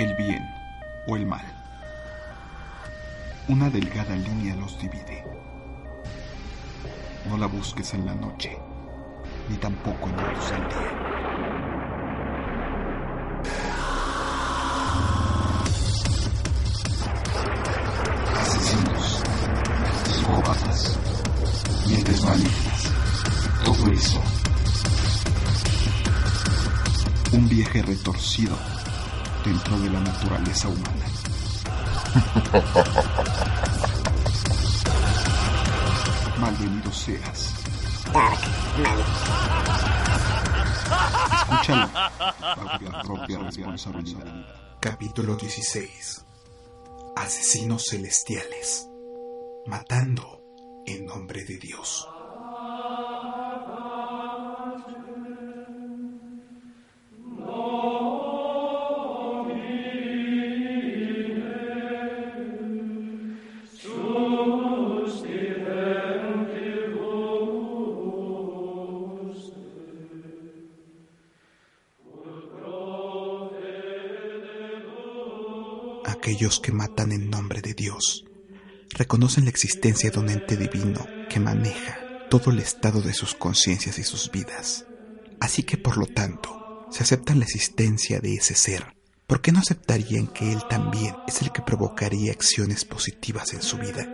El bien o el mal. Una delgada línea los divide. No la busques en la noche, ni tampoco en la luz del día. Asesinos, psicópatas, mientes malignas, todo eso. Un viaje retorcido dentro de la naturaleza humana. Malvenido seas. Escúchalo. Propia responsabilidad. Capítulo 16. Asesinos celestiales. Matando en nombre de Dios. Aquellos que matan en nombre de Dios reconocen la existencia de un ente divino que maneja todo el estado de sus conciencias y sus vidas. Así que por lo tanto, si aceptan la existencia de ese ser, ¿por qué no aceptarían que él también es el que provocaría acciones positivas en su vida?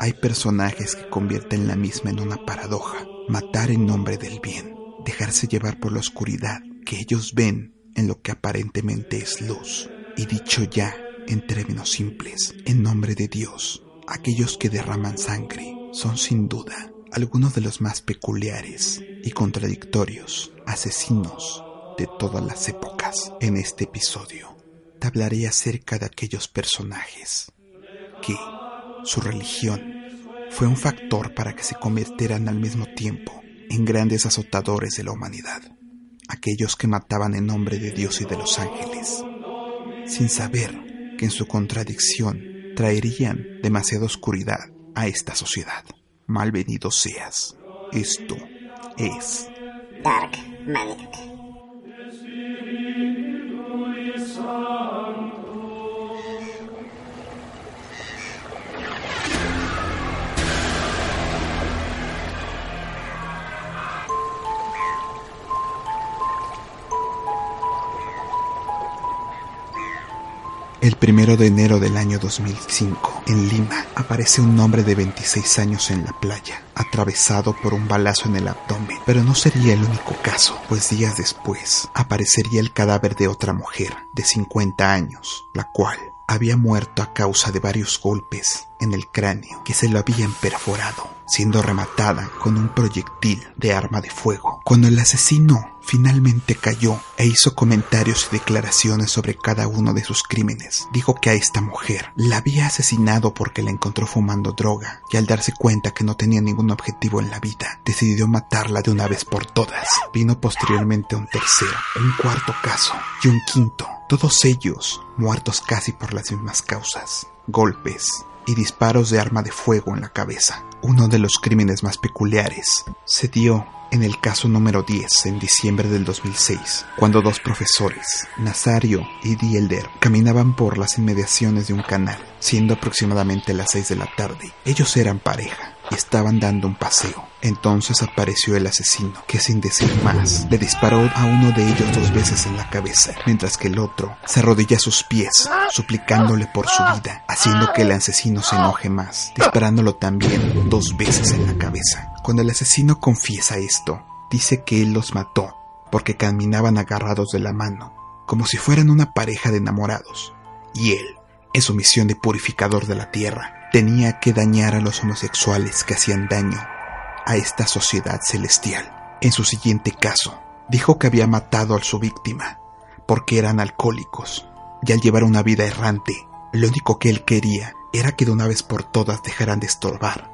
Hay personajes que convierten la misma en una paradoja, matar en nombre del bien, dejarse llevar por la oscuridad que ellos ven en lo que aparentemente es luz. Y dicho ya, en términos simples, en nombre de Dios, aquellos que derraman sangre son sin duda algunos de los más peculiares y contradictorios asesinos de todas las épocas. En este episodio te hablaré acerca de aquellos personajes que su religión fue un factor para que se convirtieran al mismo tiempo en grandes azotadores de la humanidad, aquellos que mataban en nombre de Dios y de los ángeles, sin saber que en su contradicción traerían demasiada oscuridad a esta sociedad. Malvenido seas. Esto es Dark El primero de enero del año 2005, en Lima, aparece un hombre de 26 años en la playa, atravesado por un balazo en el abdomen. Pero no sería el único caso, pues días después aparecería el cadáver de otra mujer de 50 años, la cual había muerto a causa de varios golpes en el cráneo que se lo habían perforado, siendo rematada con un proyectil de arma de fuego. Cuando el asesino finalmente cayó e hizo comentarios y declaraciones sobre cada uno de sus crímenes, dijo que a esta mujer la había asesinado porque la encontró fumando droga y al darse cuenta que no tenía ningún objetivo en la vida, decidió matarla de una vez por todas. Vino posteriormente un tercero, un cuarto caso y un quinto todos ellos muertos casi por las mismas causas, golpes y disparos de arma de fuego en la cabeza. Uno de los crímenes más peculiares se dio en el caso número 10 en diciembre del 2006, cuando dos profesores, Nazario y Dielder, caminaban por las inmediaciones de un canal, siendo aproximadamente las 6 de la tarde. Ellos eran pareja y estaban dando un paseo. Entonces apareció el asesino, que sin decir más, le disparó a uno de ellos dos veces en la cabeza, mientras que el otro se arrodilla a sus pies, suplicándole por su vida, haciendo que el asesino se enoje más, disparándolo también dos veces en la cabeza. Cuando el asesino confiesa esto, dice que él los mató porque caminaban agarrados de la mano, como si fueran una pareja de enamorados, y él, en su misión de purificador de la tierra, tenía que dañar a los homosexuales que hacían daño a esta sociedad celestial. En su siguiente caso, dijo que había matado a su víctima porque eran alcohólicos y al llevar una vida errante, lo único que él quería era que de una vez por todas dejaran de estorbar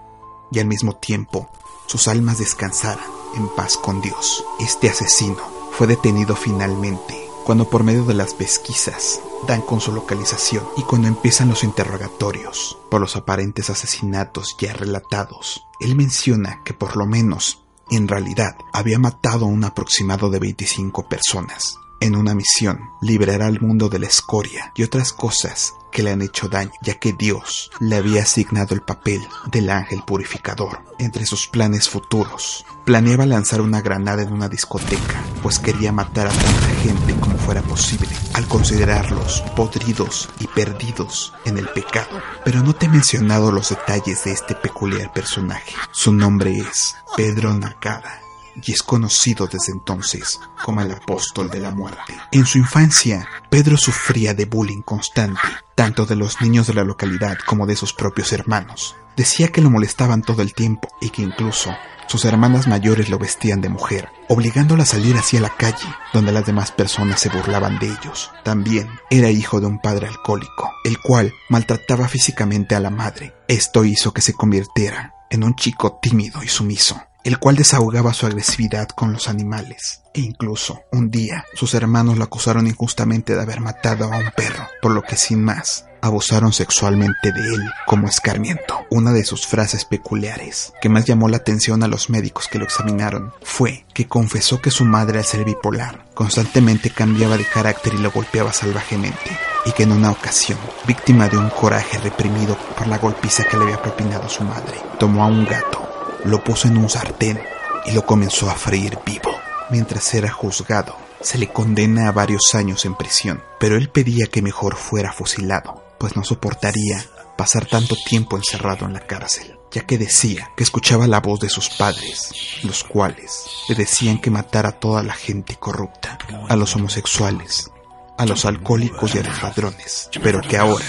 y al mismo tiempo sus almas descansaran en paz con Dios. Este asesino fue detenido finalmente cuando por medio de las pesquisas dan con su localización y cuando empiezan los interrogatorios por los aparentes asesinatos ya relatados, él menciona que por lo menos, en realidad, había matado a un aproximado de 25 personas. En una misión, liberar al mundo de la escoria y otras cosas que le han hecho daño, ya que Dios le había asignado el papel del ángel purificador. Entre sus planes futuros, planeaba lanzar una granada en una discoteca, pues quería matar a tanta gente como fuera posible, al considerarlos podridos y perdidos en el pecado. Pero no te he mencionado los detalles de este peculiar personaje. Su nombre es Pedro Nakada y es conocido desde entonces como el apóstol de la muerte. En su infancia, Pedro sufría de bullying constante, tanto de los niños de la localidad como de sus propios hermanos. Decía que lo molestaban todo el tiempo y que incluso sus hermanas mayores lo vestían de mujer, obligándolo a salir hacia la calle, donde las demás personas se burlaban de ellos. También era hijo de un padre alcohólico, el cual maltrataba físicamente a la madre. Esto hizo que se convirtiera en un chico tímido y sumiso, el cual desahogaba su agresividad con los animales. E incluso, un día, sus hermanos lo acusaron injustamente de haber matado a un perro, por lo que sin más, abusaron sexualmente de él como escarmiento. Una de sus frases peculiares que más llamó la atención a los médicos que lo examinaron fue que confesó que su madre al ser bipolar constantemente cambiaba de carácter y lo golpeaba salvajemente y que en una ocasión, víctima de un coraje reprimido por la golpiza que le había propinado su madre, tomó a un gato lo puso en un sartén y lo comenzó a freír vivo. Mientras era juzgado, se le condena a varios años en prisión, pero él pedía que mejor fuera fusilado, pues no soportaría pasar tanto tiempo encerrado en la cárcel, ya que decía que escuchaba la voz de sus padres, los cuales le decían que matara a toda la gente corrupta, a los homosexuales, a los alcohólicos y a los ladrones, pero que ahora,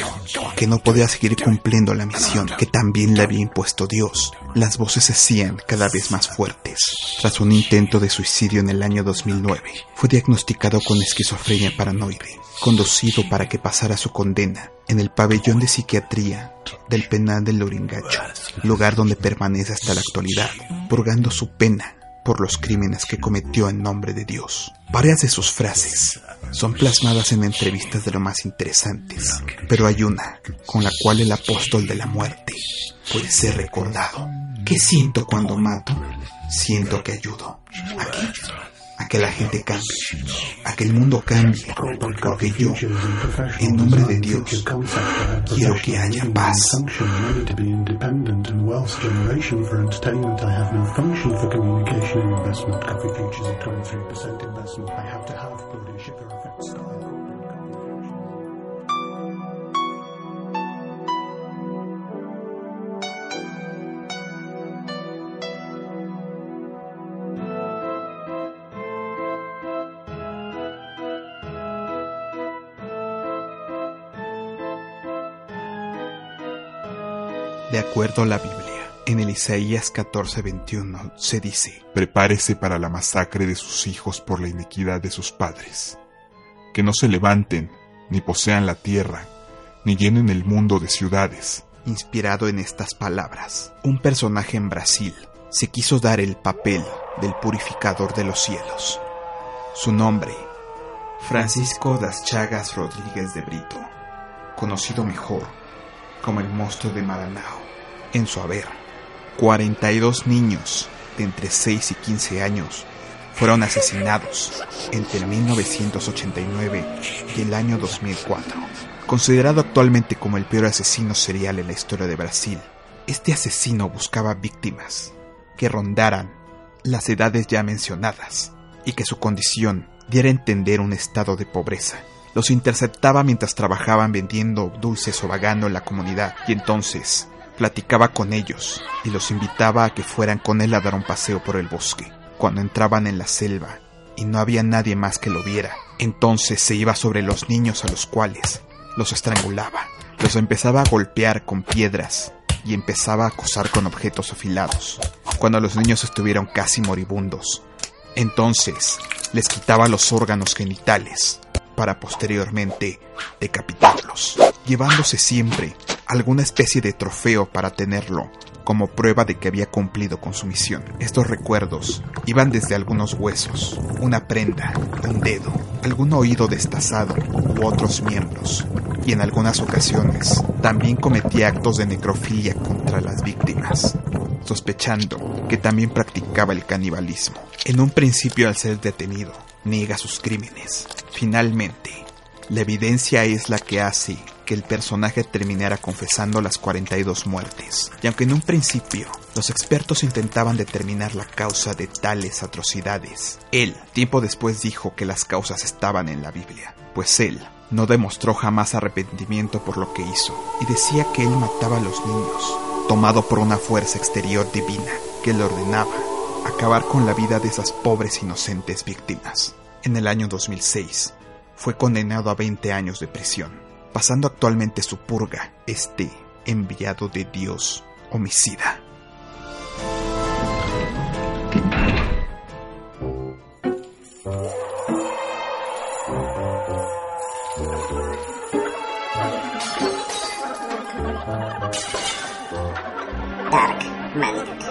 que no podía seguir cumpliendo la misión que también le había impuesto Dios, las voces se hacían cada vez más fuertes. Tras un intento de suicidio en el año 2009, fue diagnosticado con esquizofrenia paranoide, conducido para que pasara su condena en el pabellón de psiquiatría del penal del Loringacho, lugar donde permanece hasta la actualidad, purgando su pena por los crímenes que cometió en nombre de Dios. Varias de sus frases son plasmadas en entrevistas de lo más interesantes, pero hay una con la cual el apóstol de la muerte puede ser recordado. ¿Qué siento cuando mato? Siento que ayudo. ¿A qué? A que la gente cambie, a que el mundo cambie, porque yo, en nombre de Dios, quiero que haya paz. De acuerdo a la Biblia, en el Isaías 14:21 se dice, Prepárese para la masacre de sus hijos por la iniquidad de sus padres. Que no se levanten, ni posean la tierra, ni llenen el mundo de ciudades. Inspirado en estas palabras, un personaje en Brasil se quiso dar el papel del purificador de los cielos. Su nombre, Francisco das Chagas Rodríguez de Brito, conocido mejor como el monstruo de Maranao. En su haber, 42 niños de entre 6 y 15 años fueron asesinados entre 1989 y el año 2004. Considerado actualmente como el peor asesino serial en la historia de Brasil, este asesino buscaba víctimas que rondaran las edades ya mencionadas y que su condición diera a entender un estado de pobreza. Los interceptaba mientras trabajaban vendiendo dulces o vagando en la comunidad y entonces platicaba con ellos y los invitaba a que fueran con él a dar un paseo por el bosque. Cuando entraban en la selva y no había nadie más que lo viera, entonces se iba sobre los niños a los cuales los estrangulaba, los empezaba a golpear con piedras y empezaba a acosar con objetos afilados. Cuando los niños estuvieron casi moribundos, entonces les quitaba los órganos genitales para posteriormente decapitarlos, llevándose siempre alguna especie de trofeo para tenerlo como prueba de que había cumplido con su misión. Estos recuerdos iban desde algunos huesos, una prenda, un dedo, algún oído destazado u otros miembros, y en algunas ocasiones también cometía actos de necrofilia contra las víctimas, sospechando que también practicaba el canibalismo. En un principio al ser detenido, niega sus crímenes. Finalmente, la evidencia es la que hace que el personaje terminara confesando las 42 muertes. Y aunque en un principio los expertos intentaban determinar la causa de tales atrocidades, él tiempo después dijo que las causas estaban en la Biblia, pues él no demostró jamás arrepentimiento por lo que hizo y decía que él mataba a los niños, tomado por una fuerza exterior divina que le ordenaba acabar con la vida de esas pobres inocentes víctimas. En el año 2006, fue condenado a 20 años de prisión, pasando actualmente su purga, este enviado de Dios homicida. Dark Matter.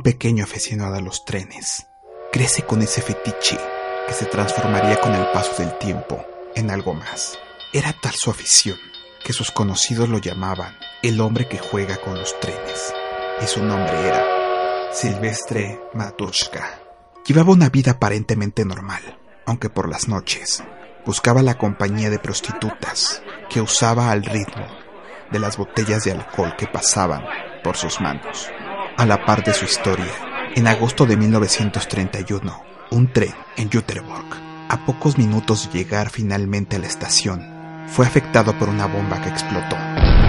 Un pequeño aficionado a los trenes crece con ese fetiche que se transformaría con el paso del tiempo en algo más. Era tal su afición que sus conocidos lo llamaban el hombre que juega con los trenes, y su nombre era Silvestre Matushka. Llevaba una vida aparentemente normal, aunque por las noches buscaba la compañía de prostitutas que usaba al ritmo de las botellas de alcohol que pasaban por sus manos. A la par de su historia, en agosto de 1931, un tren en Jutterborg, a pocos minutos de llegar finalmente a la estación, fue afectado por una bomba que explotó,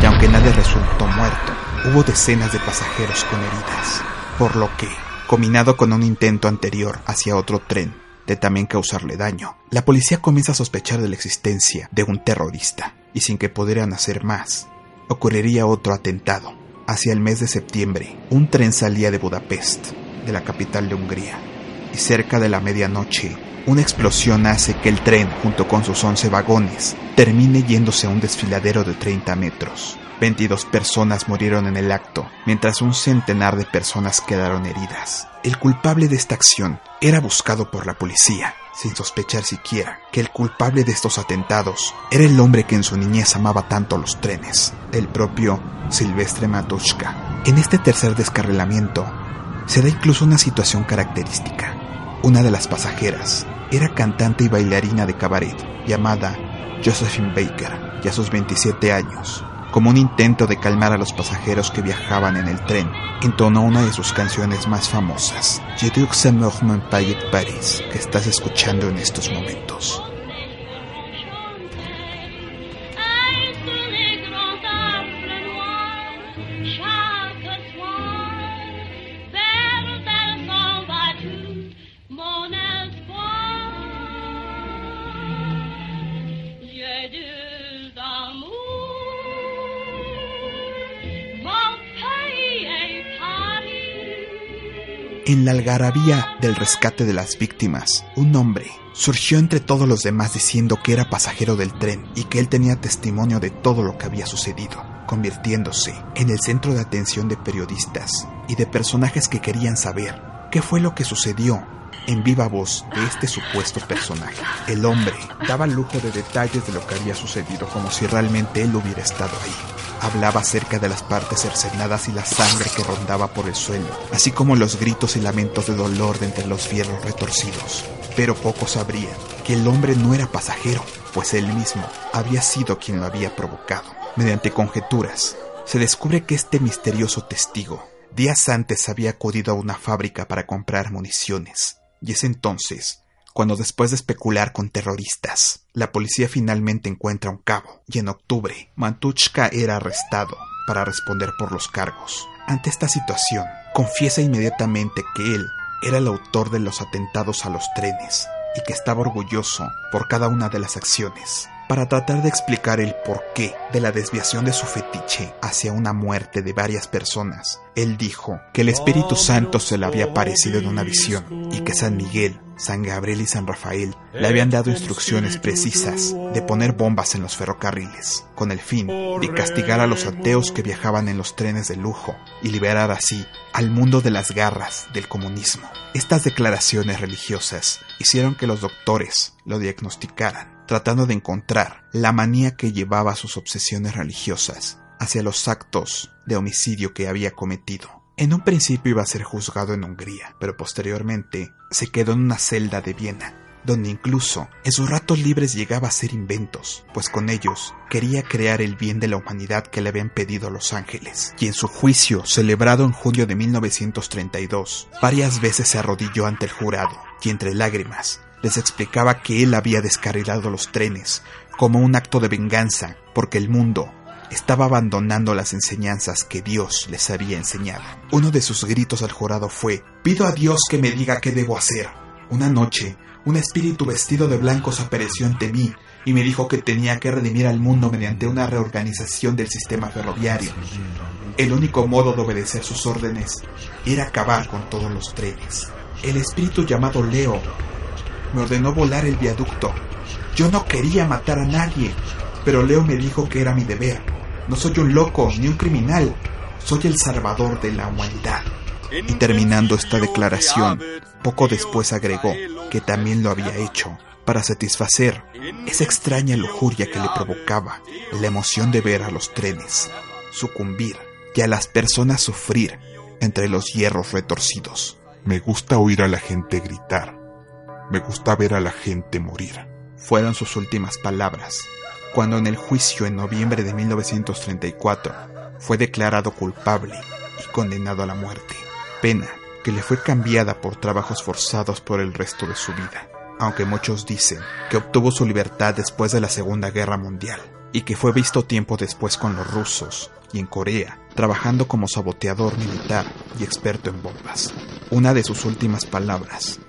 y aunque nadie resultó muerto, hubo decenas de pasajeros con heridas, por lo que, combinado con un intento anterior hacia otro tren de también causarle daño, la policía comienza a sospechar de la existencia de un terrorista, y sin que pudieran hacer más, ocurriría otro atentado. Hacia el mes de septiembre, un tren salía de Budapest, de la capital de Hungría, y cerca de la medianoche, una explosión hace que el tren, junto con sus 11 vagones, termine yéndose a un desfiladero de 30 metros. 22 personas murieron en el acto, mientras un centenar de personas quedaron heridas. El culpable de esta acción era buscado por la policía, sin sospechar siquiera que el culpable de estos atentados era el hombre que en su niñez amaba tanto los trenes, el propio Silvestre Matushka. En este tercer descarrilamiento se da incluso una situación característica. Una de las pasajeras era cantante y bailarina de cabaret llamada Josephine Baker, y a sus 27 años como un intento de calmar a los pasajeros que viajaban en el tren, entonó una de sus canciones más famosas, Je en Paris, que estás escuchando en estos momentos. En la algarabía del rescate de las víctimas, un hombre surgió entre todos los demás diciendo que era pasajero del tren y que él tenía testimonio de todo lo que había sucedido, convirtiéndose en el centro de atención de periodistas y de personajes que querían saber qué fue lo que sucedió en viva voz de este supuesto personaje. El hombre daba lujo de detalles de lo que había sucedido como si realmente él hubiera estado ahí. Hablaba acerca de las partes cercenadas y la sangre que rondaba por el suelo, así como los gritos y lamentos de dolor de entre los fierros retorcidos. Pero pocos sabrían que el hombre no era pasajero, pues él mismo había sido quien lo había provocado. Mediante conjeturas, se descubre que este misterioso testigo días antes había acudido a una fábrica para comprar municiones, y es entonces cuando después de especular con terroristas, la policía finalmente encuentra un cabo y en octubre Mantuchka era arrestado para responder por los cargos. Ante esta situación, confiesa inmediatamente que él era el autor de los atentados a los trenes y que estaba orgulloso por cada una de las acciones para tratar de explicar el porqué de la desviación de su fetiche hacia una muerte de varias personas. Él dijo que el Espíritu Santo se le había aparecido en una visión y que San Miguel, San Gabriel y San Rafael le habían dado instrucciones precisas de poner bombas en los ferrocarriles, con el fin de castigar a los ateos que viajaban en los trenes de lujo y liberar así al mundo de las garras del comunismo. Estas declaraciones religiosas hicieron que los doctores lo diagnosticaran tratando de encontrar la manía que llevaba sus obsesiones religiosas hacia los actos de homicidio que había cometido. En un principio iba a ser juzgado en Hungría, pero posteriormente se quedó en una celda de Viena, donde incluso en sus ratos libres llegaba a hacer inventos, pues con ellos quería crear el bien de la humanidad que le habían pedido los ángeles. Y en su juicio, celebrado en junio de 1932, varias veces se arrodilló ante el jurado y entre lágrimas les explicaba que él había descarrilado los trenes como un acto de venganza porque el mundo estaba abandonando las enseñanzas que Dios les había enseñado. Uno de sus gritos al jurado fue, pido a Dios que me diga qué debo hacer. Una noche, un espíritu vestido de blancos apareció ante mí y me dijo que tenía que redimir al mundo mediante una reorganización del sistema ferroviario. El único modo de obedecer sus órdenes era acabar con todos los trenes. El espíritu llamado Leo me ordenó volar el viaducto. Yo no quería matar a nadie, pero Leo me dijo que era mi deber. No soy un loco ni un criminal, soy el salvador de la humanidad. Y terminando esta declaración, poco después agregó que también lo había hecho para satisfacer esa extraña lujuria que le provocaba la emoción de ver a los trenes sucumbir y a las personas sufrir entre los hierros retorcidos. Me gusta oír a la gente gritar. Me gusta ver a la gente morir. Fueron sus últimas palabras, cuando en el juicio en noviembre de 1934 fue declarado culpable y condenado a la muerte, pena que le fue cambiada por trabajos forzados por el resto de su vida, aunque muchos dicen que obtuvo su libertad después de la Segunda Guerra Mundial y que fue visto tiempo después con los rusos y en Corea, trabajando como saboteador militar y experto en bombas. Una de sus últimas palabras,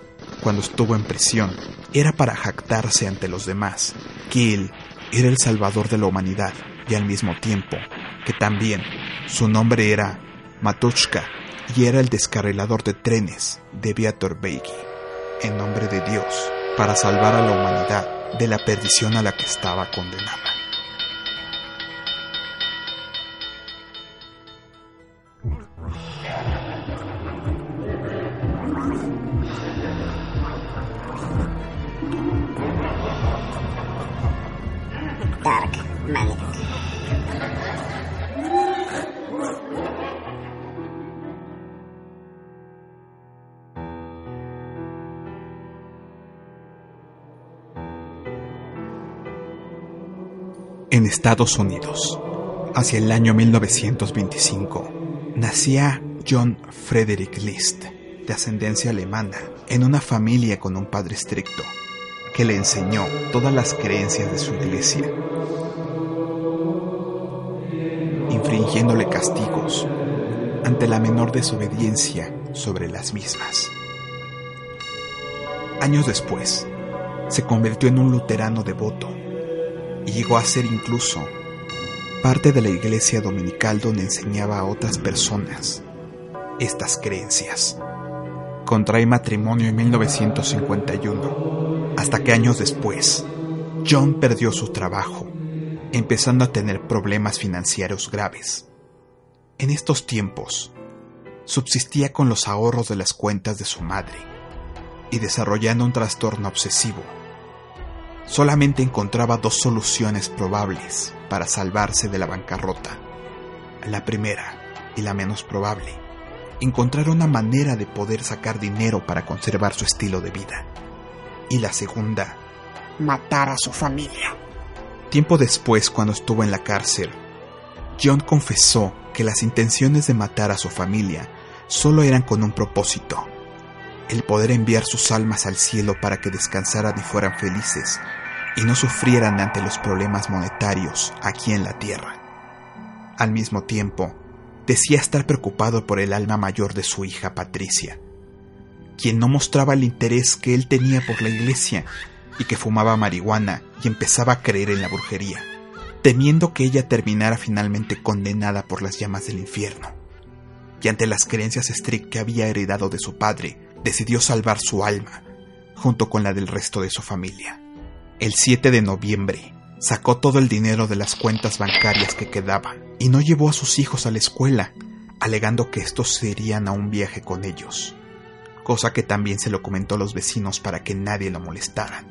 cuando estuvo en prisión, era para jactarse ante los demás que él era el salvador de la humanidad y al mismo tiempo que también su nombre era Matushka y era el descarrilador de trenes de Viator Beigi, en nombre de Dios, para salvar a la humanidad de la perdición a la que estaba condenada. En Estados Unidos, hacia el año 1925, nacía John Frederick List, de ascendencia alemana, en una familia con un padre estricto, que le enseñó todas las creencias de su iglesia, infringiéndole castigos ante la menor desobediencia sobre las mismas. Años después, se convirtió en un luterano devoto y llegó a ser incluso parte de la iglesia dominical donde enseñaba a otras personas estas creencias. Contrae matrimonio en 1951, hasta que años después, John perdió su trabajo, empezando a tener problemas financieros graves. En estos tiempos, subsistía con los ahorros de las cuentas de su madre y desarrollando un trastorno obsesivo solamente encontraba dos soluciones probables para salvarse de la bancarrota. La primera, y la menos probable, encontrar una manera de poder sacar dinero para conservar su estilo de vida. Y la segunda, matar a su familia. Tiempo después, cuando estuvo en la cárcel, John confesó que las intenciones de matar a su familia solo eran con un propósito, el poder enviar sus almas al cielo para que descansaran y fueran felices y no sufrieran ante los problemas monetarios aquí en la tierra. Al mismo tiempo, decía estar preocupado por el alma mayor de su hija Patricia, quien no mostraba el interés que él tenía por la iglesia y que fumaba marihuana y empezaba a creer en la brujería, temiendo que ella terminara finalmente condenada por las llamas del infierno. Y ante las creencias estrictas que había heredado de su padre, decidió salvar su alma, junto con la del resto de su familia. El 7 de noviembre, sacó todo el dinero de las cuentas bancarias que quedaban y no llevó a sus hijos a la escuela, alegando que estos se irían a un viaje con ellos, cosa que también se lo comentó a los vecinos para que nadie lo molestara.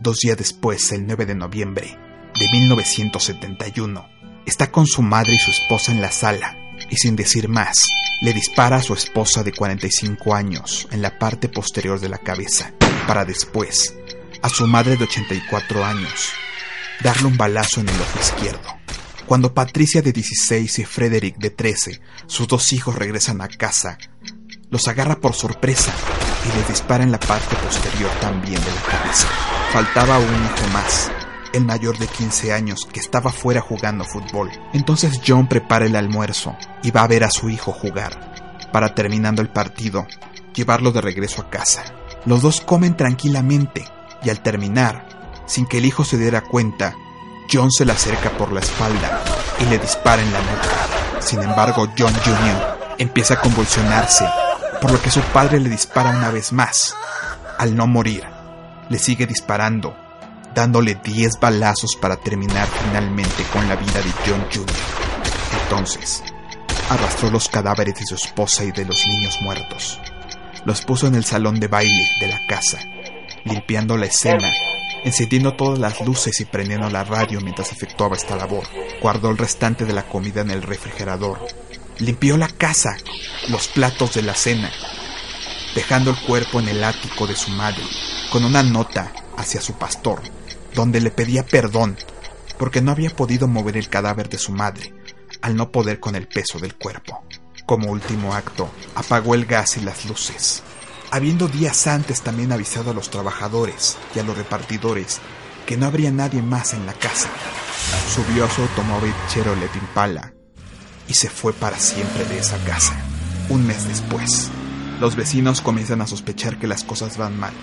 Dos días después, el 9 de noviembre de 1971, está con su madre y su esposa en la sala y sin decir más, le dispara a su esposa de 45 años en la parte posterior de la cabeza, para después, a su madre de 84 años, darle un balazo en el ojo izquierdo. Cuando Patricia de 16 y Frederick de 13, sus dos hijos regresan a casa, los agarra por sorpresa y les dispara en la parte posterior también de la cabeza. Faltaba un hijo más, el mayor de 15 años, que estaba fuera jugando fútbol. Entonces John prepara el almuerzo y va a ver a su hijo jugar, para terminando el partido, llevarlo de regreso a casa. Los dos comen tranquilamente y al terminar, sin que el hijo se diera cuenta, John se le acerca por la espalda y le dispara en la nuca. Sin embargo, John Jr. empieza a convulsionarse, por lo que su padre le dispara una vez más. Al no morir, le sigue disparando dándole 10 balazos para terminar finalmente con la vida de John Jr. Entonces, arrastró los cadáveres de su esposa y de los niños muertos. Los puso en el salón de baile de la casa, limpiando la escena, encendiendo todas las luces y prendiendo la radio mientras efectuaba esta labor. Guardó el restante de la comida en el refrigerador. Limpió la casa, los platos de la cena, dejando el cuerpo en el ático de su madre, con una nota hacia su pastor, donde le pedía perdón porque no había podido mover el cadáver de su madre, al no poder con el peso del cuerpo. Como último acto, apagó el gas y las luces, habiendo días antes también avisado a los trabajadores y a los repartidores que no habría nadie más en la casa. Subió a su automóvil Chevrolet Impala y se fue para siempre de esa casa. Un mes después, los vecinos comienzan a sospechar que las cosas van mal.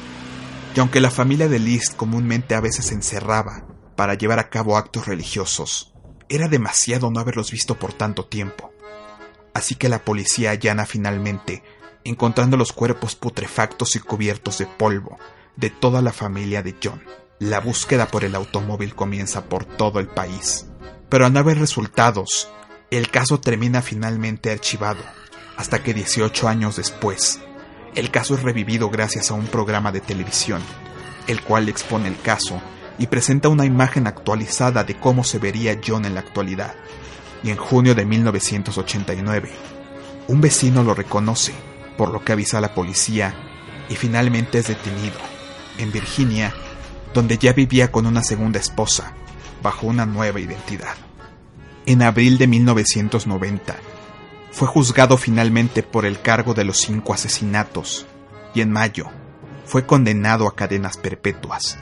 Y aunque la familia de Liszt comúnmente a veces se encerraba para llevar a cabo actos religiosos, era demasiado no haberlos visto por tanto tiempo. Así que la policía allana finalmente, encontrando los cuerpos putrefactos y cubiertos de polvo de toda la familia de John. La búsqueda por el automóvil comienza por todo el país. Pero al no haber resultados, el caso termina finalmente archivado, hasta que 18 años después, el caso es revivido gracias a un programa de televisión, el cual expone el caso y presenta una imagen actualizada de cómo se vería John en la actualidad. Y en junio de 1989, un vecino lo reconoce, por lo que avisa a la policía y finalmente es detenido, en Virginia, donde ya vivía con una segunda esposa, bajo una nueva identidad. En abril de 1990, fue juzgado finalmente por el cargo de los cinco asesinatos y en mayo fue condenado a cadenas perpetuas.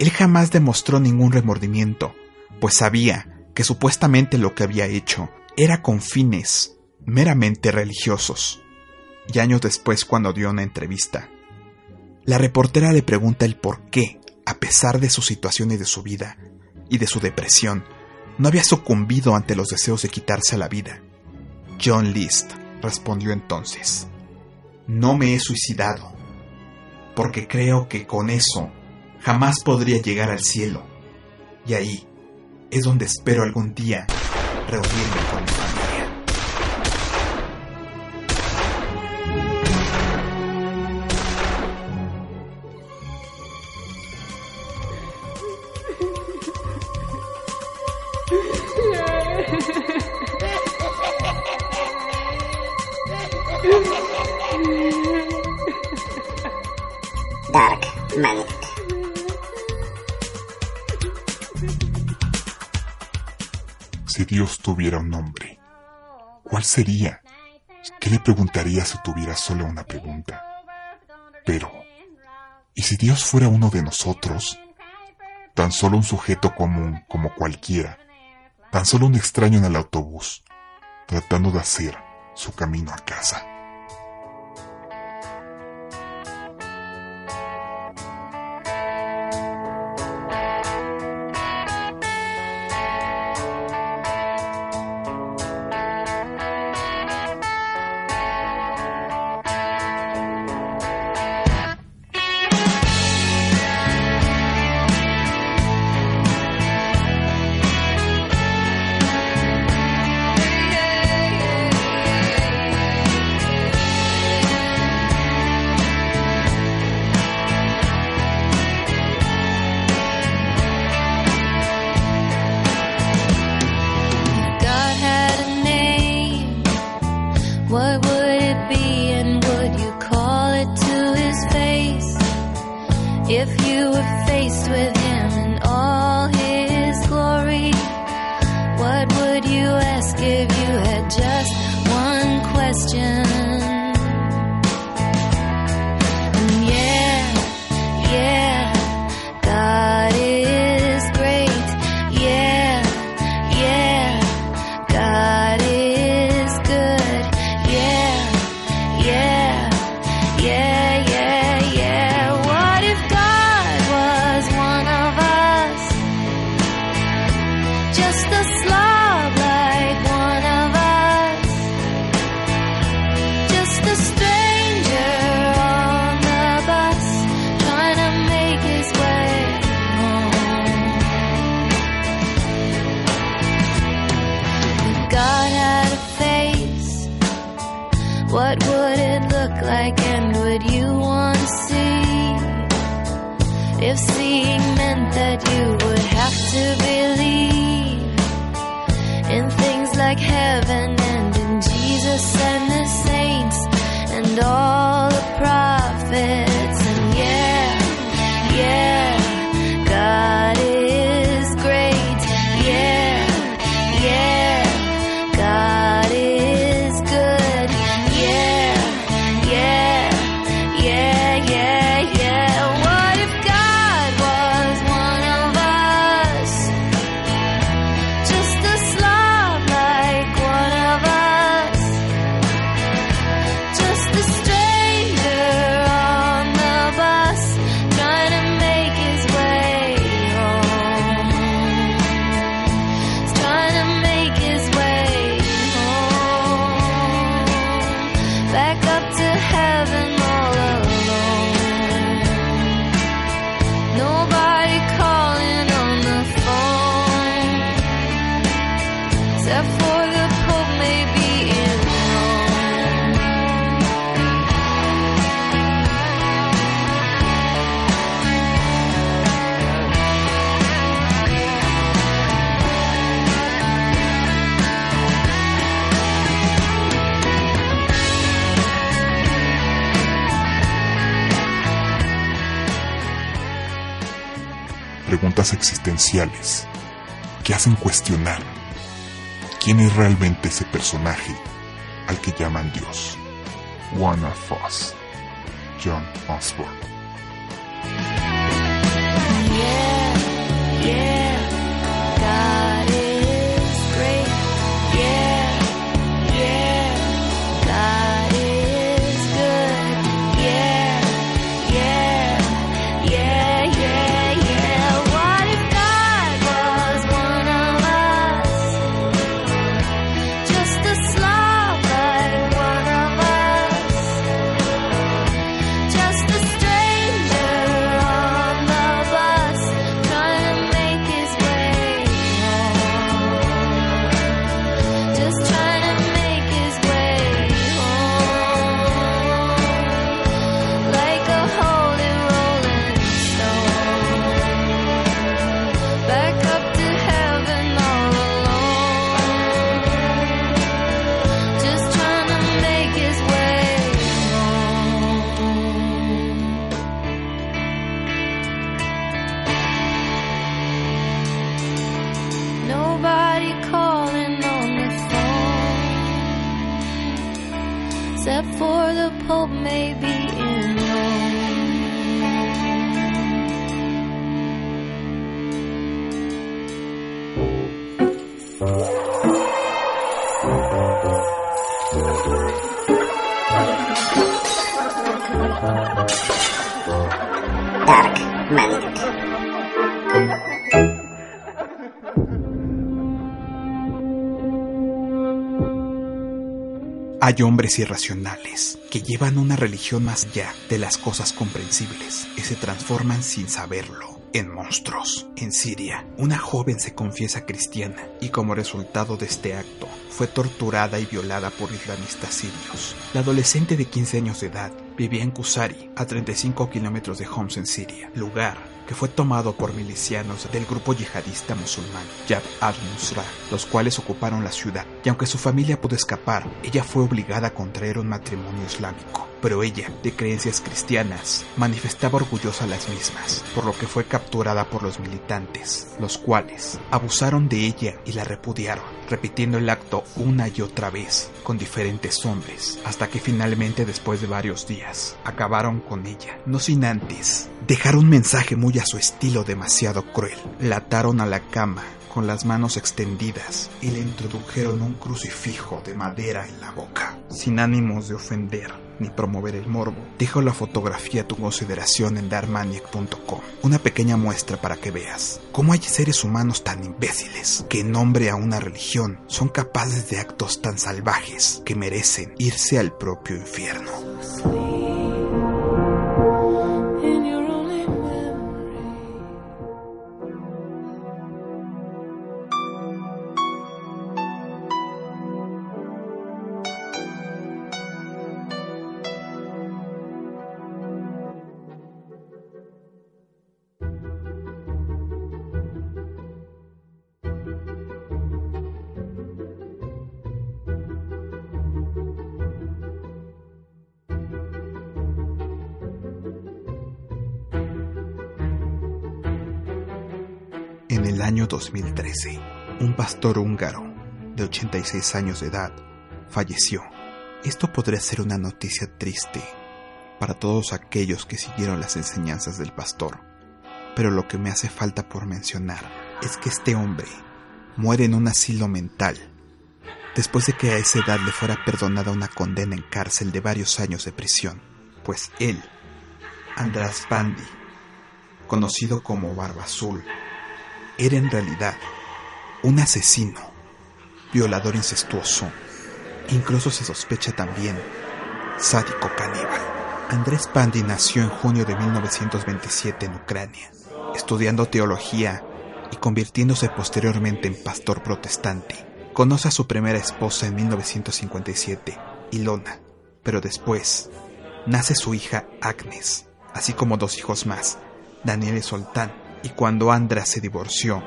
Él jamás demostró ningún remordimiento, pues sabía que supuestamente lo que había hecho era con fines meramente religiosos. Y años después, cuando dio una entrevista, la reportera le pregunta el por qué, a pesar de sus situaciones de su vida y de su depresión, no había sucumbido ante los deseos de quitarse la vida. John List respondió entonces, no me he suicidado, porque creo que con eso jamás podría llegar al cielo. Y ahí es donde espero algún día reunirme con mi familia. Dark. Si Dios tuviera un nombre, ¿cuál sería? ¿Qué le preguntaría si tuviera solo una pregunta? Pero, ¿y si Dios fuera uno de nosotros? Tan solo un sujeto común como cualquiera, tan solo un extraño en el autobús, tratando de hacer su camino a casa. Hacen cuestionar quién es realmente ese personaje al que llaman Dios. One of Us, John Osborne. Hombres irracionales que llevan una religión más allá de las cosas comprensibles y se transforman sin saberlo en monstruos. En Siria, una joven se confiesa cristiana y como resultado de este acto fue torturada y violada por islamistas sirios. La adolescente de 15 años de edad vivía en Kusari, a 35 kilómetros de Homs en Siria, lugar que fue tomado por milicianos del grupo yihadista musulmán Jab al-Nusra, los cuales ocuparon la ciudad, y aunque su familia pudo escapar, ella fue obligada a contraer un matrimonio islámico. Pero ella, de creencias cristianas, manifestaba orgullosa las mismas, por lo que fue capturada por los militantes, los cuales abusaron de ella y la repudiaron, repitiendo el acto una y otra vez, con diferentes hombres, hasta que finalmente después de varios días, acabaron con ella, no sin antes dejar un mensaje muy a su estilo demasiado cruel. La ataron a la cama con las manos extendidas y le introdujeron un crucifijo de madera en la boca. Sin ánimos de ofender ni promover el morbo, dejo la fotografía a tu consideración en darmaniac.com. Una pequeña muestra para que veas cómo hay seres humanos tan imbéciles que en nombre a una religión son capaces de actos tan salvajes que merecen irse al propio infierno. 2013, un pastor húngaro de 86 años de edad falleció. Esto podría ser una noticia triste para todos aquellos que siguieron las enseñanzas del pastor, pero lo que me hace falta por mencionar es que este hombre muere en un asilo mental después de que a esa edad le fuera perdonada una condena en cárcel de varios años de prisión, pues él, András Bandi, conocido como Barba Azul, era en realidad un asesino, violador incestuoso, incluso se sospecha también sádico caníbal. Andrés Pandi nació en junio de 1927 en Ucrania, estudiando teología y convirtiéndose posteriormente en pastor protestante. Conoce a su primera esposa en 1957, Ilona, pero después nace su hija Agnes, así como dos hijos más, Daniel y Soltán, y cuando Andra se divorció,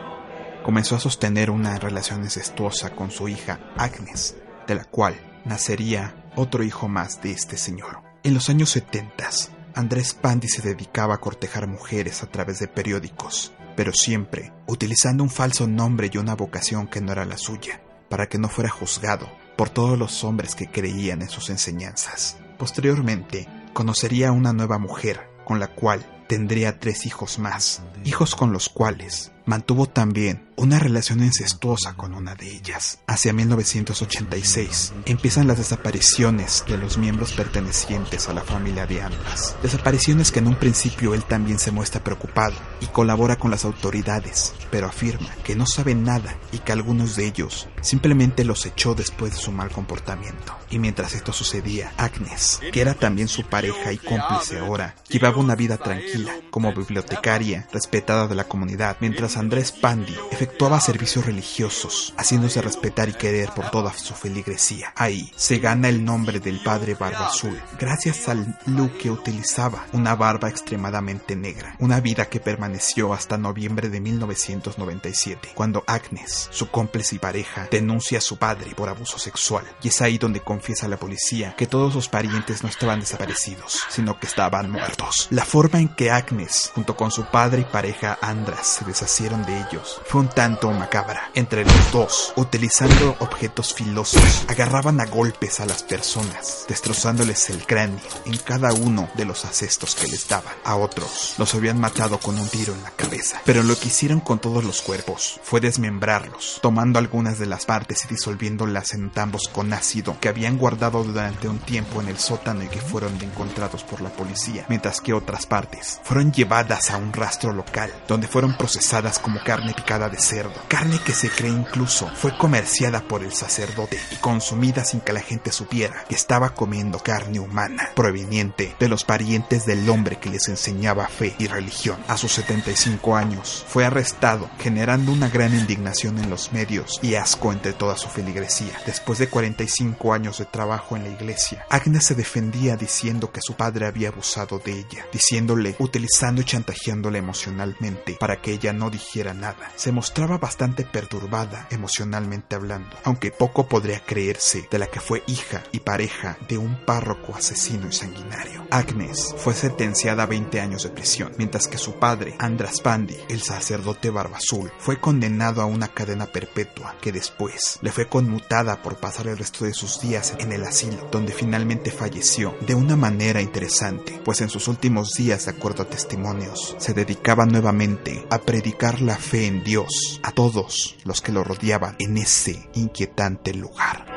comenzó a sostener una relación incestuosa con su hija Agnes, de la cual nacería otro hijo más de este señor. En los años 70, Andrés Pandi se dedicaba a cortejar mujeres a través de periódicos, pero siempre utilizando un falso nombre y una vocación que no era la suya, para que no fuera juzgado por todos los hombres que creían en sus enseñanzas. Posteriormente, conocería a una nueva mujer, con la cual tendría tres hijos más, hijos con los cuales mantuvo también una relación incestuosa con una de ellas. Hacia 1986 empiezan las desapariciones de los miembros pertenecientes a la familia de ambas. Desapariciones que en un principio él también se muestra preocupado y colabora con las autoridades, pero afirma que no sabe nada y que algunos de ellos simplemente los echó después de su mal comportamiento. Y mientras esto sucedía, Agnes, que era también su pareja y cómplice ahora, llevaba una vida tranquila como bibliotecaria respetada de la comunidad, mientras Andrés Pandi efectuaba servicios religiosos, haciéndose respetar y querer por toda su feligresía. Ahí se gana el nombre del padre Barba Azul, gracias al look que utilizaba, una barba extremadamente negra, una vida que permaneció hasta noviembre de 1997, cuando Agnes, su cómplice y pareja, denuncia a su padre por abuso sexual, y es ahí donde confiesa a la policía que todos sus parientes no estaban desaparecidos, sino que estaban muertos. La forma en que Agnes, junto con su padre y pareja Andras, se deshacieron de ellos fue un tanto macabra. Entre los dos, utilizando objetos filosos, agarraban a golpes a las personas, destrozándoles el cráneo en cada uno de los asestos que les daban. A otros los habían matado con un tiro en la cabeza. Pero lo que hicieron con todos los cuerpos fue desmembrarlos, tomando algunas de las partes y disolviéndolas en tambos con ácido que habían guardado durante un tiempo en el sótano y que fueron encontrados por la policía, mientras que otras partes fueron llevadas a un rastro local, donde fueron procesadas como carne picada de cerdo, carne que se cree incluso fue comerciada por el sacerdote y consumida sin que la gente supiera que estaba comiendo carne humana, proveniente de los parientes del hombre que les enseñaba fe y religión. A sus 75 años fue arrestado, generando una gran indignación en los medios y asco entre toda su feligresía. Después de 45 años de trabajo en la iglesia, Agnes se defendía diciendo que su padre había abusado de ella, diciéndole, utilizando y chantajeándola emocionalmente para que ella no dijera nada. Se mostraba bastante perturbada emocionalmente hablando, aunque poco podría creerse de la que fue hija y pareja de un párroco asesino y sanguinario. Agnes fue sentenciada a 20 años de prisión, mientras que su padre, Andras Pandi, el sacerdote Barba Azul, fue condenado a una cadena perpetua que después le fue conmutada por pasar el resto de sus días en el asilo, donde finalmente falleció de una manera interesante, pues en sus últimos días, de acuerdo a testimonios, se dedicaba nuevamente a predicar la fe en Dios a todos los que lo rodeaban en ese inquietante lugar.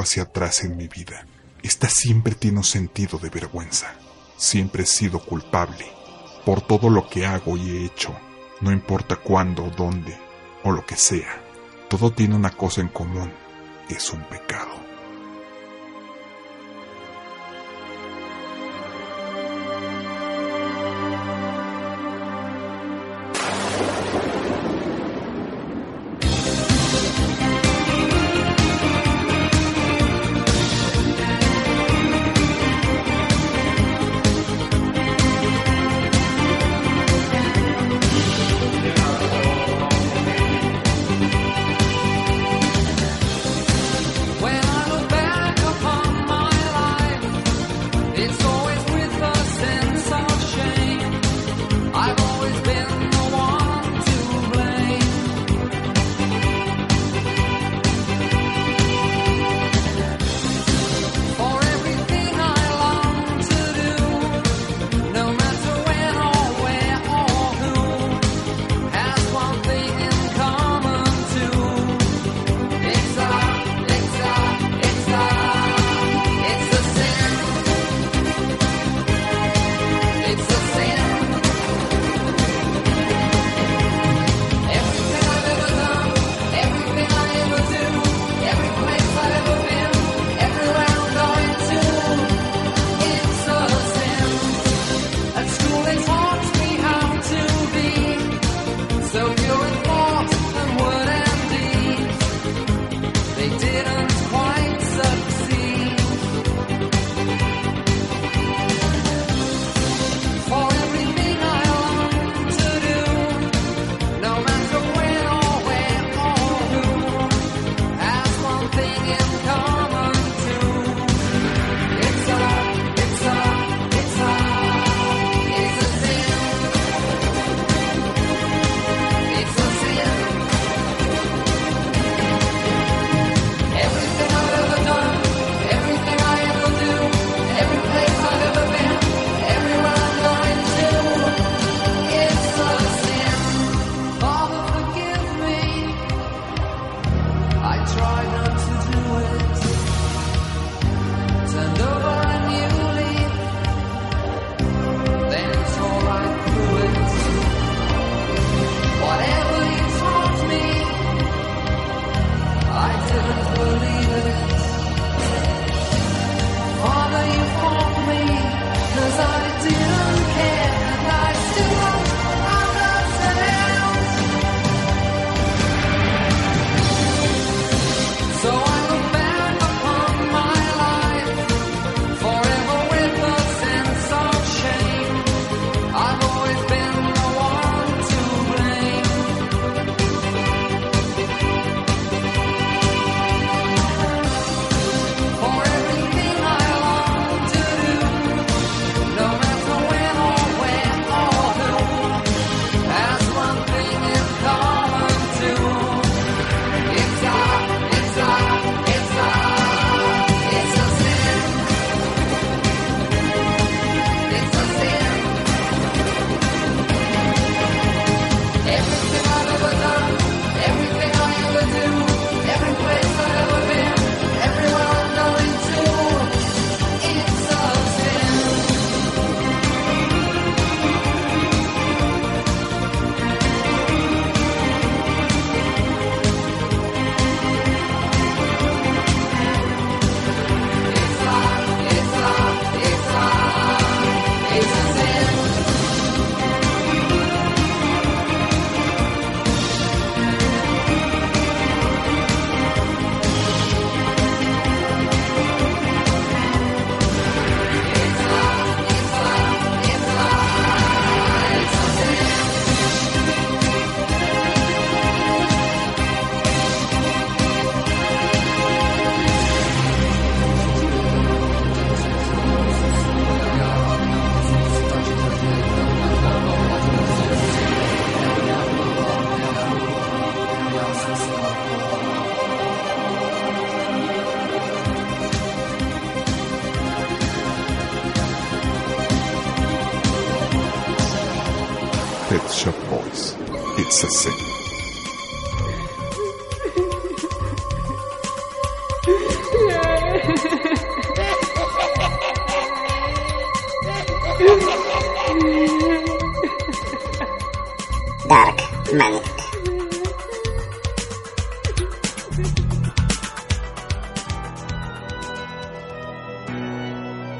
Hacia atrás en mi vida, esta siempre tiene un sentido de vergüenza. Siempre he sido culpable por todo lo que hago y he hecho, no importa cuándo, dónde o lo que sea. Todo tiene una cosa en común, es un pecado.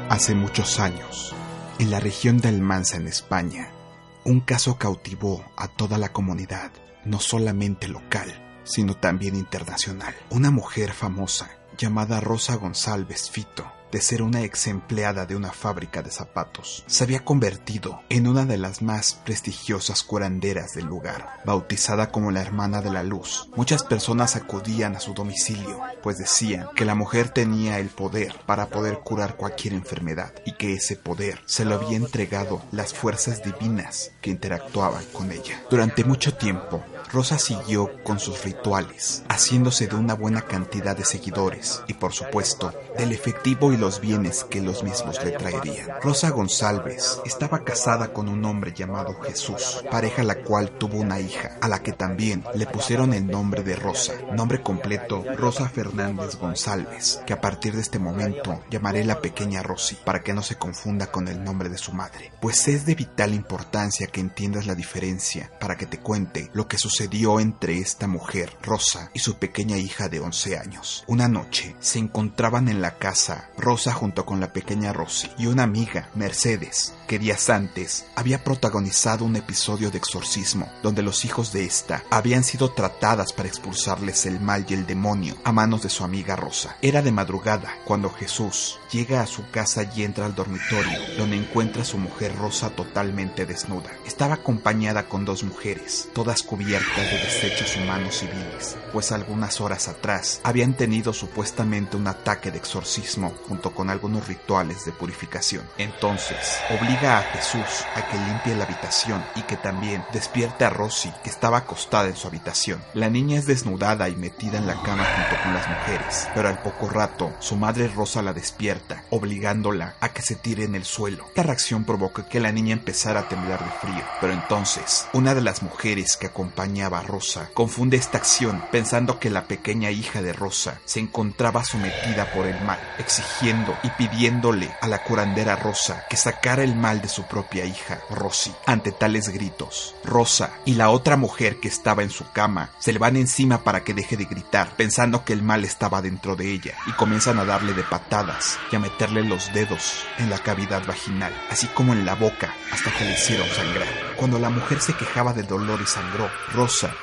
Hace muchos años, en la región de Almanza, en España, un caso cautivó a toda la comunidad, no solamente local, sino también internacional. Una mujer famosa llamada Rosa González Fito, de ser una ex empleada de una fábrica de zapatos, se había convertido en una de las más prestigiosas curanderas del lugar, bautizada como la hermana de la luz. Muchas personas acudían a su domicilio, pues decían que la mujer tenía el poder para poder curar cualquier enfermedad y que ese poder se lo había entregado las fuerzas divinas que interactuaban con ella. Durante mucho tiempo, Rosa siguió con sus rituales, haciéndose de una buena cantidad de seguidores y por supuesto del efectivo y los bienes que los mismos le traerían. Rosa González estaba casada con un hombre llamado Jesús, pareja la cual tuvo una hija, a la que también le pusieron el nombre de Rosa, nombre completo Rosa Fernández González, que a partir de este momento llamaré la pequeña Rosy, para que no se confunda con el nombre de su madre, pues es de vital importancia que entiendas la diferencia para que te cuente lo que sucede entre esta mujer, Rosa, y su pequeña hija de 11 años. Una noche se encontraban en la casa Rosa junto con la pequeña Rosy y una amiga, Mercedes, que días antes había protagonizado un episodio de exorcismo donde los hijos de esta habían sido tratadas para expulsarles el mal y el demonio a manos de su amiga Rosa. Era de madrugada cuando Jesús llega a su casa y entra al dormitorio donde encuentra a su mujer Rosa totalmente desnuda. Estaba acompañada con dos mujeres, todas cubiertas de desechos humanos civiles, pues algunas horas atrás habían tenido supuestamente un ataque de exorcismo junto con algunos rituales de purificación. Entonces, obliga a Jesús a que limpie la habitación y que también despierte a Rosy, que estaba acostada en su habitación. La niña es desnudada y metida en la cama junto con las mujeres, pero al poco rato su madre Rosa la despierta, obligándola a que se tire en el suelo. Esta reacción provoca que la niña empezara a temblar de frío, pero entonces una de las mujeres que Rosa confunde esta acción pensando que la pequeña hija de Rosa se encontraba sometida por el mal, exigiendo y pidiéndole a la curandera Rosa que sacara el mal de su propia hija, Rosy. Ante tales gritos, Rosa y la otra mujer que estaba en su cama se le van encima para que deje de gritar, pensando que el mal estaba dentro de ella, y comienzan a darle de patadas y a meterle los dedos en la cavidad vaginal, así como en la boca, hasta que le hicieron sangrar. Cuando la mujer se quejaba del dolor y sangró,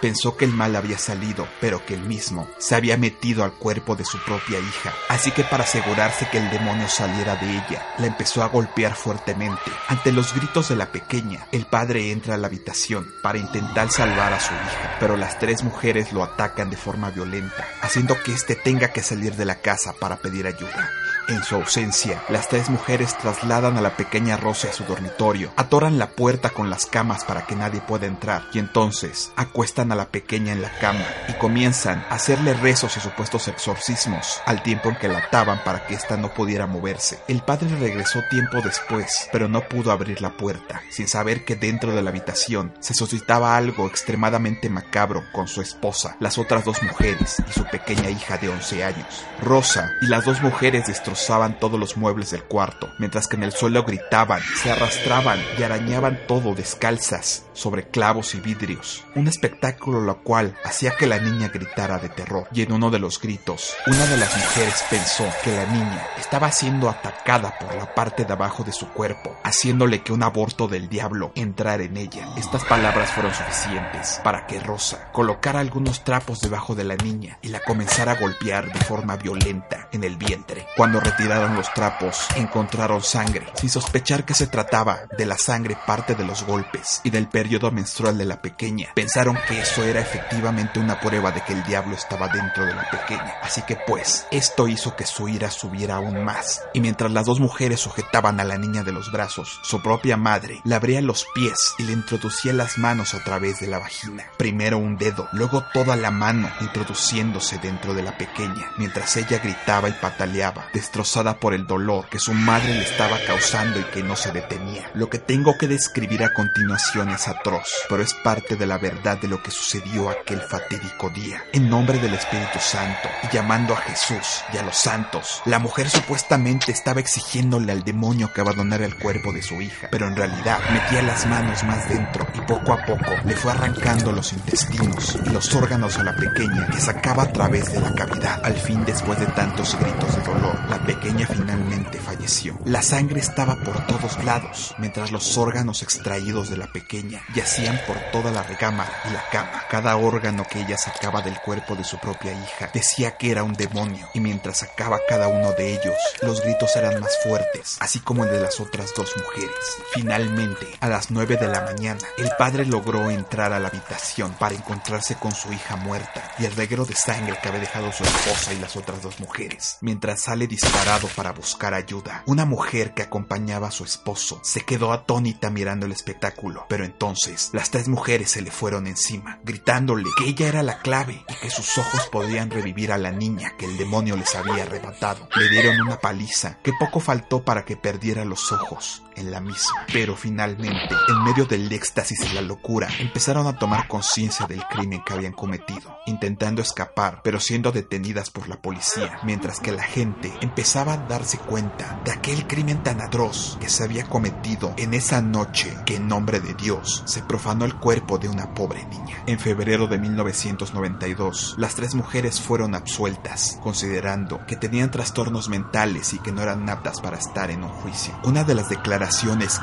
pensó que el mal había salido, pero que el mismo se había metido al cuerpo de su propia hija. Así que para asegurarse que el demonio saliera de ella, la empezó a golpear fuertemente. Ante los gritos de la pequeña, el padre entra a la habitación para intentar salvar a su hija, pero las tres mujeres lo atacan de forma violenta, haciendo que éste tenga que salir de la casa para pedir ayuda. En su ausencia, las tres mujeres trasladan a la pequeña Rosa a su dormitorio, atoran la puerta con las camas para que nadie pueda entrar y entonces acuestan a la pequeña en la cama y comienzan a hacerle rezos y supuestos exorcismos al tiempo en que la ataban para que ésta no pudiera moverse. El padre regresó tiempo después, pero no pudo abrir la puerta, sin saber que dentro de la habitación se suscitaba algo extremadamente macabro con su esposa, las otras dos mujeres y su pequeña hija de 11 años. Rosa y las dos mujeres destrozaron todos los muebles del cuarto, mientras que en el suelo gritaban, se arrastraban y arañaban todo descalzas sobre clavos y vidrios. Un espectáculo lo cual hacía que la niña gritara de terror. Y en uno de los gritos, una de las mujeres pensó que la niña estaba siendo atacada por la parte de abajo de su cuerpo, haciéndole que un aborto del diablo entrara en ella. Estas palabras fueron suficientes para que Rosa colocara algunos trapos debajo de la niña y la comenzara a golpear de forma violenta en el vientre. Cuando retiraron los trapos, encontraron sangre, sin sospechar que se trataba de la sangre parte de los golpes y del periodo menstrual de la pequeña. Pensaron que eso era efectivamente una prueba de que el diablo estaba dentro de la pequeña. Así que pues, esto hizo que su ira subiera aún más. Y mientras las dos mujeres sujetaban a la niña de los brazos, su propia madre le abría los pies y le introducía las manos a través de la vagina. Primero un dedo, luego toda la mano introduciéndose dentro de la pequeña, mientras ella gritaba y pataleaba, destrozada por el dolor que su madre le estaba causando y que no se detenía. Lo que tengo que describir a continuación es atroz, pero es parte de la verdad de lo que sucedió aquel fatídico día. En nombre del Espíritu Santo y llamando a Jesús y a los santos, la mujer supuestamente estaba exigiéndole al demonio que abandonara el cuerpo de su hija, pero en realidad metía las manos más dentro y poco a poco le fue arrancando los intestinos y los órganos a la pequeña que sacaba a través de la cavidad. Al fin, después de tantos gritos de dolor, la pequeña finalmente falleció. La sangre estaba por todos lados, mientras los órganos extraídos de la pequeña yacían por toda la recámara y la cama. Cada órgano que ella sacaba del cuerpo de su propia hija decía que era un demonio, y mientras sacaba cada uno de ellos, los gritos eran más fuertes, así como el de las otras dos mujeres. Finalmente, a las nueve de la mañana, el padre logró entrar a la habitación para encontrarse con su hija muerta y el reguero de sangre que había dejado su esposa y las otras dos mujeres. Mientras sale disparado para buscar ayuda. Una mujer que acompañaba a su esposo se quedó atónita mirando el espectáculo, pero entonces las tres mujeres se le fueron encima, gritándole que ella era la clave y que sus ojos podían revivir a la niña que el demonio les había arrebatado. Le dieron una paliza que poco faltó para que perdiera los ojos en la misma. Pero finalmente, en medio del éxtasis y la locura, empezaron a tomar conciencia del crimen que habían cometido, intentando escapar, pero siendo detenidas por la policía, mientras que la gente empezaba a darse cuenta de aquel crimen tan atroz que se había cometido en esa noche que en nombre de Dios se profanó el cuerpo de una pobre niña. En febrero de 1992, las tres mujeres fueron absueltas, considerando que tenían trastornos mentales y que no eran aptas para estar en un juicio. Una de las declaraciones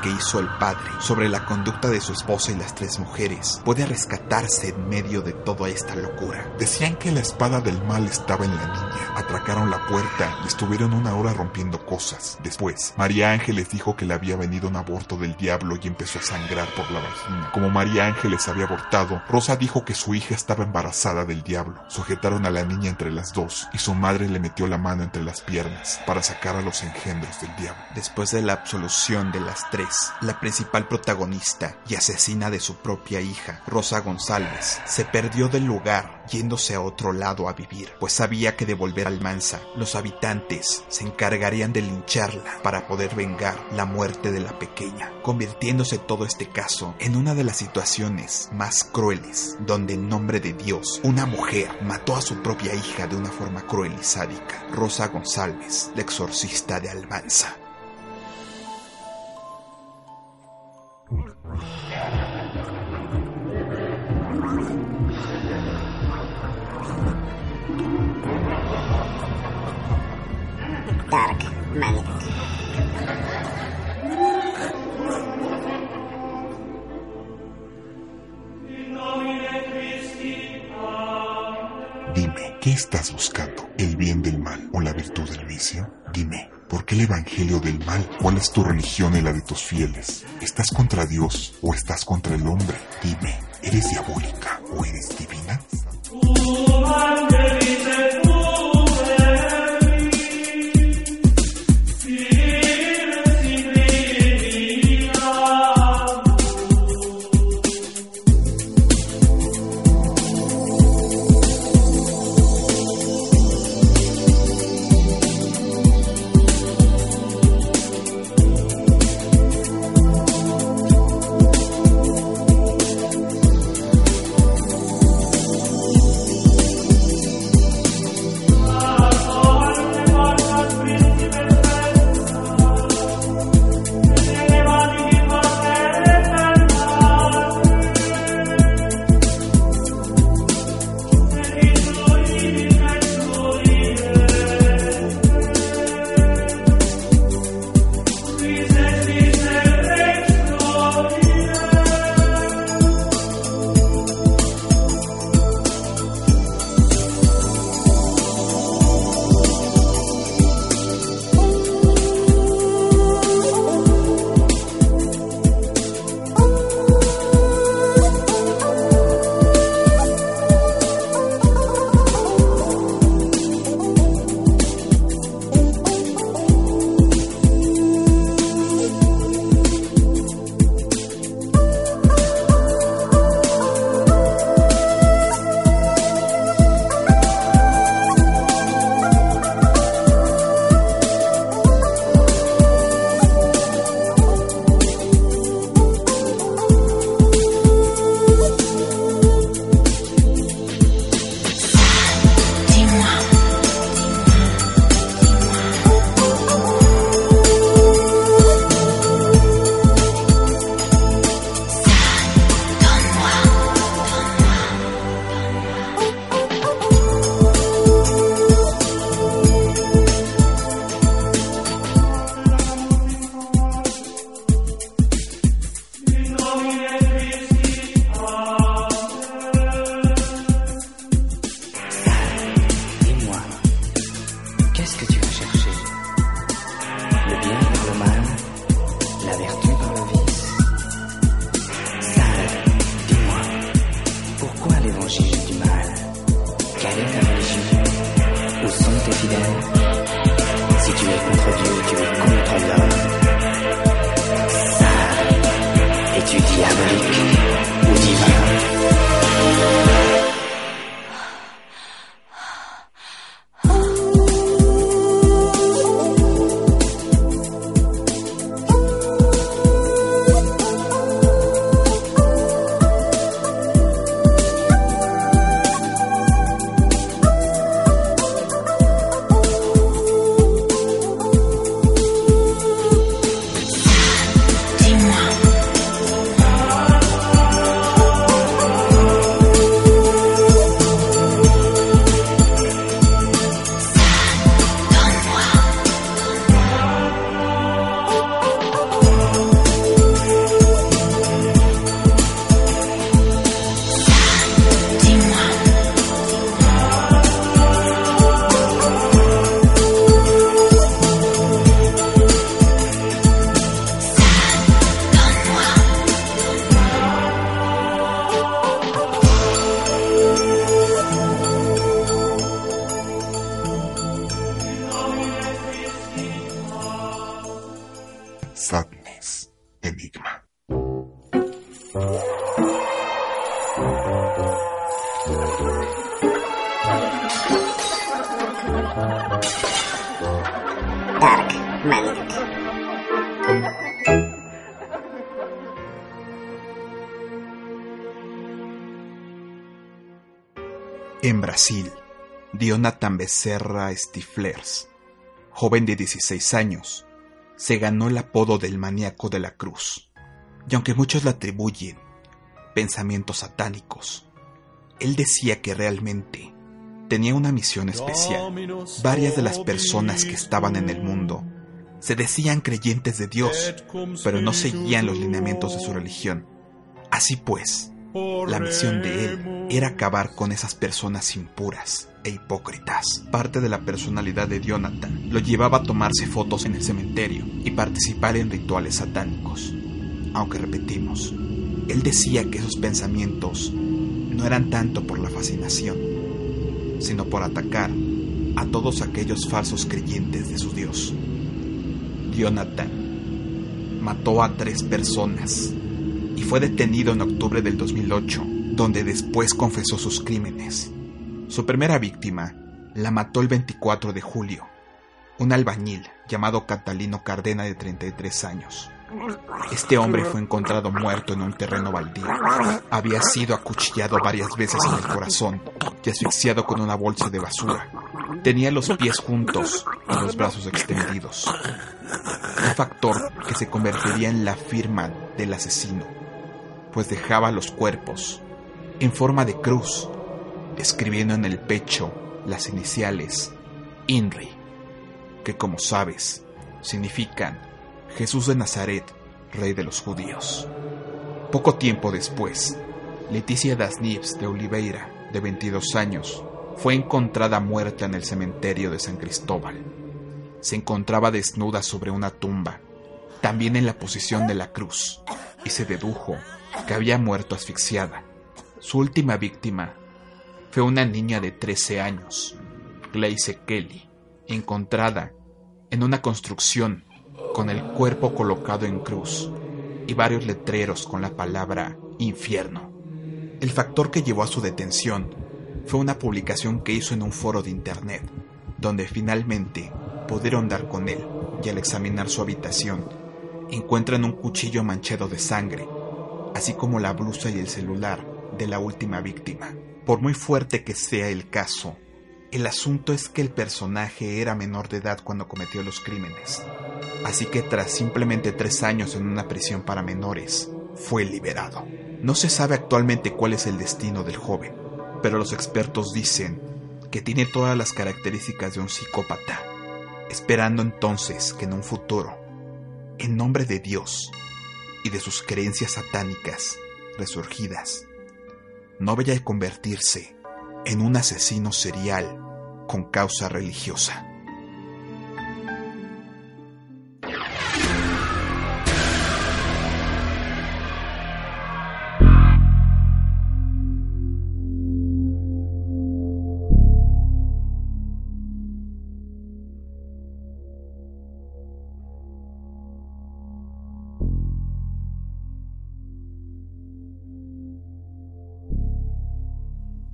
que hizo el padre sobre la conducta de su esposa y las tres mujeres puede rescatarse en medio de toda esta locura. Decían que la espada del mal estaba en la niña. Atracaron la puerta y estuvieron una hora rompiendo cosas. Después, María Ángeles dijo que le había venido un aborto del diablo y empezó a sangrar por la vagina. Como María Ángeles había abortado, Rosa dijo que su hija estaba embarazada del diablo. Sujetaron a la niña entre las dos y su madre le metió la mano entre las piernas para sacar a los engendros del diablo. Después de la absolución de las tres, la principal protagonista y asesina de su propia hija, Rosa González, se perdió del lugar yéndose a otro lado a vivir, pues sabía que de volver al Mansa, los habitantes se encargarían de lincharla para poder vengar la muerte de la pequeña, convirtiéndose todo este caso en una de las situaciones más crueles, donde en nombre de Dios, una mujer mató a su propia hija de una forma cruel y sádica. Rosa González, la exorcista de Almanza. Dark. Dime, ¿qué estás buscando? ¿El bien del mal o la virtud del vicio? Dime, ¿por qué el evangelio del mal? ¿Cuál es tu religión y la de tus fieles? ¿Estás contra Dios o estás contra el hombre? Dime, ¿eres diabólica o eres divina? Becerra Stiflers, joven de 16 años, se ganó el apodo del maníaco de la cruz. Y aunque muchos le atribuyen pensamientos satánicos, él decía que realmente tenía una misión especial. Varias de las personas que estaban en el mundo se decían creyentes de Dios, pero no seguían los lineamientos de su religión. Así pues, la misión de él era acabar con esas personas impuras e hipócritas. Parte de la personalidad de Jonathan lo llevaba a tomarse fotos en el cementerio y participar en rituales satánicos. Aunque repetimos, él decía que esos pensamientos no eran tanto por la fascinación, sino por atacar a todos aquellos falsos creyentes de su Dios. Jonathan mató a tres personas y fue detenido en octubre del 2008, donde después confesó sus crímenes. Su primera víctima la mató el 24 de julio, un albañil llamado Catalino Cardena de 33 años. Este hombre fue encontrado muerto en un terreno baldío. Había sido acuchillado varias veces en el corazón y asfixiado con una bolsa de basura. Tenía los pies juntos y los brazos extendidos. Un factor que se convertiría en la firma del asesino, pues dejaba los cuerpos en forma de cruz, escribiendo en el pecho las iniciales INRI, que como sabes significan Jesús de Nazaret, rey de los judíos. Poco tiempo después, Leticia das Nives de Oliveira, de 22 años, fue encontrada muerta en el cementerio de San Cristóbal. Se encontraba desnuda sobre una tumba, también en la posición de la cruz, y se dedujo que había muerto asfixiada. Su última víctima fue una niña de 13 años, Glaze Kelly, encontrada en una construcción con el cuerpo colocado en cruz y varios letreros con la palabra infierno. El factor que llevó a su detención fue una publicación que hizo en un foro de internet, donde finalmente pudieron dar con él y al examinar su habitación encuentran un cuchillo manchado de sangre, así como la blusa y el celular de la última víctima. Por muy fuerte que sea el caso, el asunto es que el personaje era menor de edad cuando cometió los crímenes, así que tras simplemente tres años en una prisión para menores, fue liberado. No se sabe actualmente cuál es el destino del joven, pero los expertos dicen que tiene todas las características de un psicópata, esperando entonces que en un futuro, en nombre de Dios y de sus creencias satánicas resurgidas, no vaya a convertirse en un asesino serial con causa religiosa.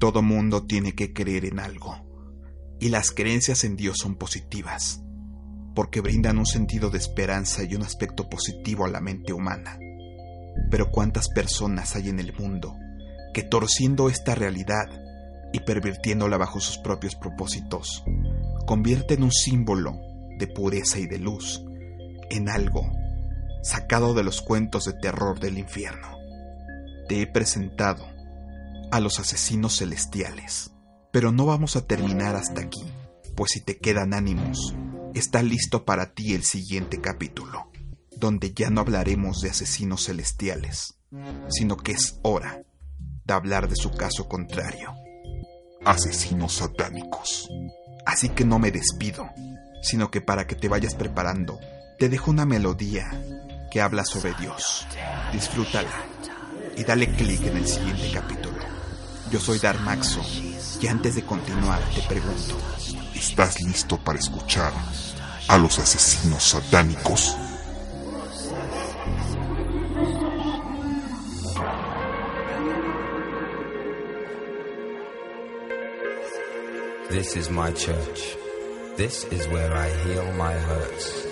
Todo mundo tiene que creer en algo, y las creencias en Dios son positivas, porque brindan un sentido de esperanza y un aspecto positivo a la mente humana. Pero ¿cuántas personas hay en el mundo que torciendo esta realidad y pervirtiéndola bajo sus propios propósitos, convierten un símbolo de pureza y de luz en algo sacado de los cuentos de terror del infierno? Te he presentado a los asesinos celestiales. Pero no vamos a terminar hasta aquí, pues si te quedan ánimos, está listo para ti el siguiente capítulo, donde ya no hablaremos de asesinos celestiales, sino que es hora de hablar de su caso contrario. Asesinos satánicos. Así que no me despido, sino que para que te vayas preparando, te dejo una melodía que habla sobre Dios. Disfrútala y dale clic en el siguiente capítulo. Yo soy Darmaxo y antes de continuar te pregunto, ¿estás listo para escuchar a los asesinos satánicos? This is my church. This is where I heal my hurts.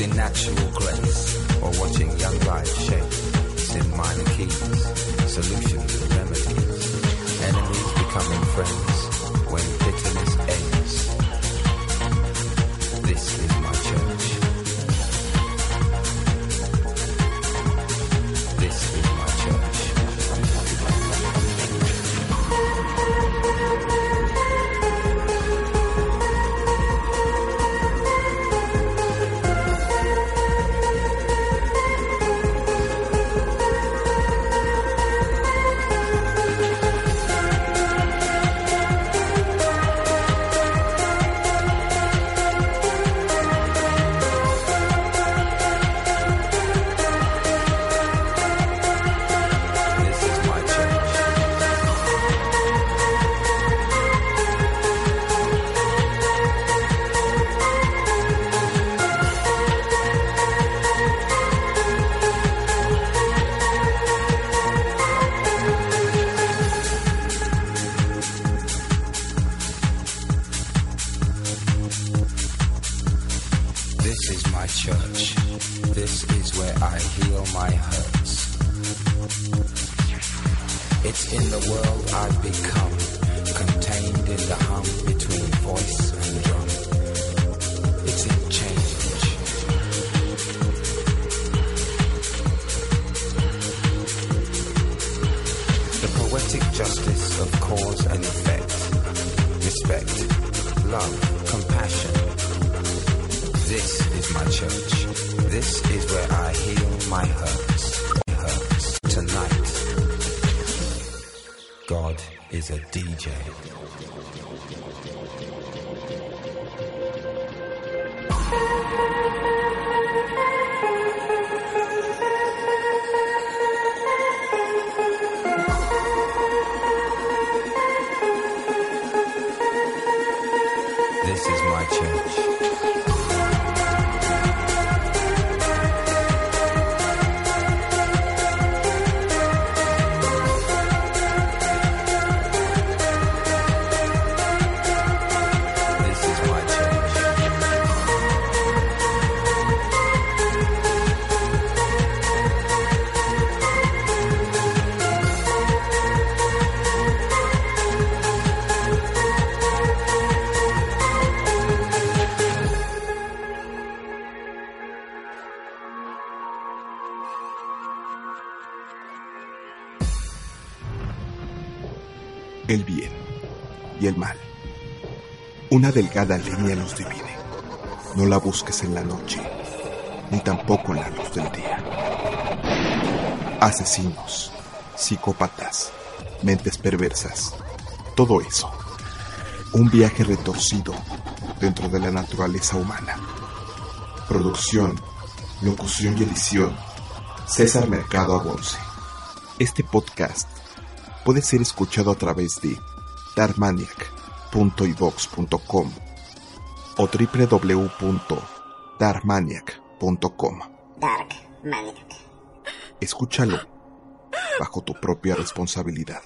In natural grace or watching young lives shape. In minor keys, solutions and remedies. Enemies becoming friends when bitterness ends. Justice of cause and effect. Respect, love, compassion. This is my church. This is where I heal my hurts. Hurts tonight. God is a DJ. Una delgada línea los divide. No la busques en la noche, ni tampoco en la luz del día. Asesinos, psicópatas, mentes perversas, todo eso. Un viaje retorcido dentro de la naturaleza humana. Producción, locución y edición. César Mercado Agonce. Este podcast puede ser escuchado a través de darmaniac.ivox.com o www.darmaniac.com. Dark Maniac. Escúchalo bajo tu propia responsabilidad.